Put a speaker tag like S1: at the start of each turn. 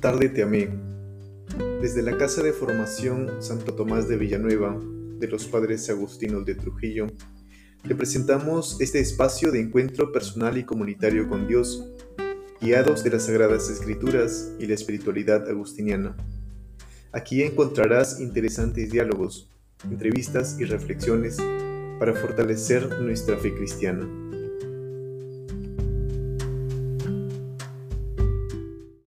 S1: tarde te amé. Desde la Casa de Formación Santo Tomás de Villanueva, de los Padres Agustinos de Trujillo, te presentamos este espacio de encuentro personal y comunitario con Dios, guiados de las Sagradas Escrituras y la espiritualidad agustiniana. Aquí encontrarás interesantes diálogos, entrevistas y reflexiones para fortalecer nuestra fe cristiana.